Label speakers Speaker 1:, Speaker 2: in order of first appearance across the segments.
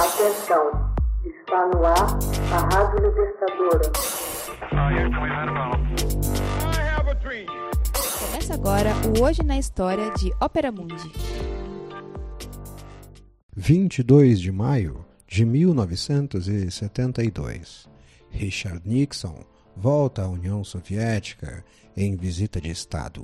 Speaker 1: Atenção, está no ar a Rádio Libertadora.
Speaker 2: Começa agora o Hoje na História de Ópera Mundi.
Speaker 3: 22 de maio de 1972. Richard Nixon volta à União Soviética em visita de Estado.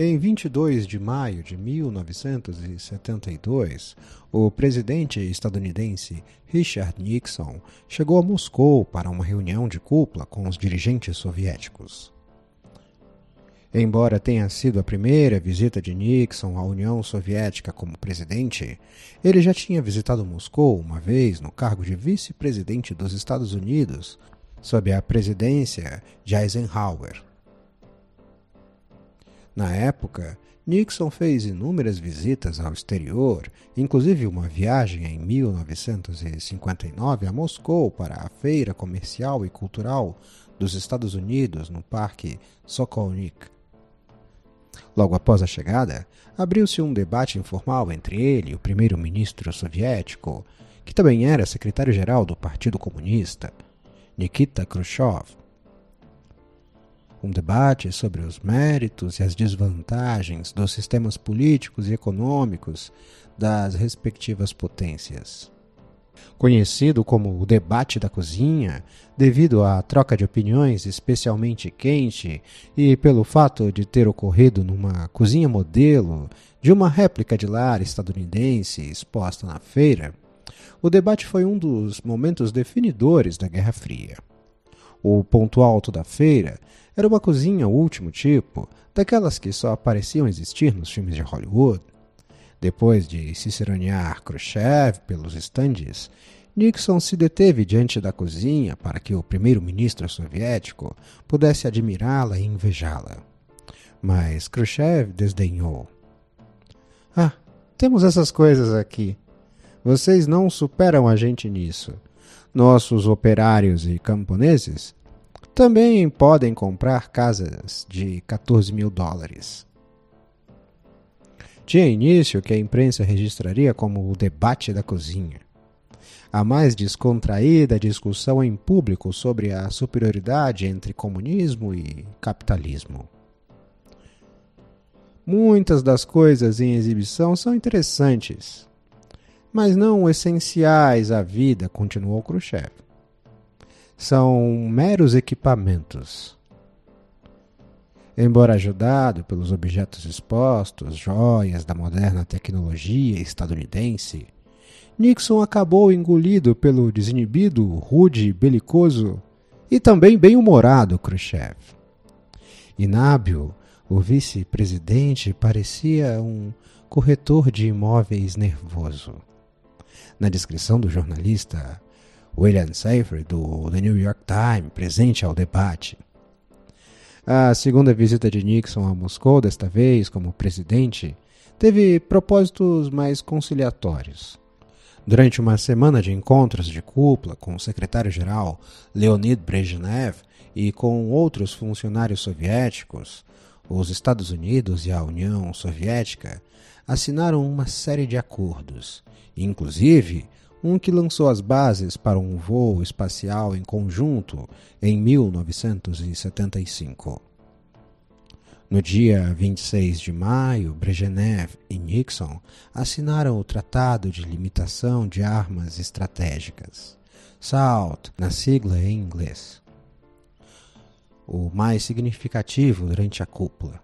Speaker 3: Em 22 de maio de 1972, o presidente estadunidense Richard Nixon chegou a Moscou para uma reunião de cúpula com os dirigentes soviéticos. Embora tenha sido a primeira visita de Nixon à União Soviética como presidente, ele já tinha visitado Moscou uma vez no cargo de vice-presidente dos Estados Unidos, sob a presidência de Eisenhower. Na época, Nixon fez inúmeras visitas ao exterior, inclusive uma viagem em 1959 a Moscou para a Feira Comercial e Cultural dos Estados Unidos no Parque Sokolnik. Logo após a chegada, abriu-se um debate informal entre ele e o primeiro-ministro soviético, que também era secretário-geral do Partido Comunista, Nikita Khrushchev um debate sobre os méritos e as desvantagens dos sistemas políticos e econômicos das respectivas potências. Conhecido como o debate da cozinha, devido à troca de opiniões especialmente quente e pelo fato de ter ocorrido numa cozinha modelo de uma réplica de lar estadunidense exposta na feira, o debate foi um dos momentos definidores da Guerra Fria. O ponto alto da feira era uma cozinha último tipo, daquelas que só pareciam existir nos filmes de Hollywood. Depois de ciceronear Khrushchev pelos estandes, Nixon se deteve diante da cozinha para que o primeiro-ministro soviético pudesse admirá-la e invejá-la. Mas Khrushchev desdenhou. Ah, temos essas coisas aqui. Vocês não superam a gente nisso. Nossos operários e camponeses também podem comprar casas de 14 mil dólares. Tinha início que a imprensa registraria como o debate da cozinha. A mais descontraída discussão em público sobre a superioridade entre comunismo e capitalismo. Muitas das coisas em exibição são interessantes, mas não essenciais à vida, continuou Khrushchev são meros equipamentos. Embora ajudado pelos objetos expostos, joias da moderna tecnologia estadunidense, Nixon acabou engolido pelo desinibido, rude, belicoso e também bem-humorado Khrushchev. Inábil, o vice-presidente parecia um corretor de imóveis nervoso. Na descrição do jornalista William Seyfried, do The New York Times, presente ao debate. A segunda visita de Nixon a Moscou, desta vez como presidente, teve propósitos mais conciliatórios. Durante uma semana de encontros de cúpula com o secretário-geral Leonid Brezhnev e com outros funcionários soviéticos, os Estados Unidos e a União Soviética assinaram uma série de acordos, inclusive um que lançou as bases para um voo espacial em conjunto em 1975. No dia 26 de maio, Brezhnev e Nixon assinaram o Tratado de Limitação de Armas Estratégicas, SALT, na sigla em inglês. O mais significativo durante a cúpula.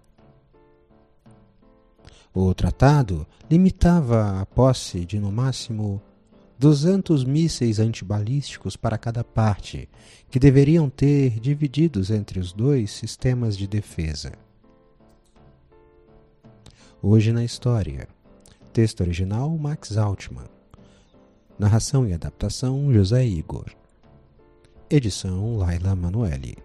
Speaker 3: O tratado limitava a posse de no máximo 200 mísseis antibalísticos para cada parte, que deveriam ter divididos entre os dois sistemas de defesa. Hoje na história. Texto original Max Altman. Narração e adaptação José Igor. Edição Laila Manuelle.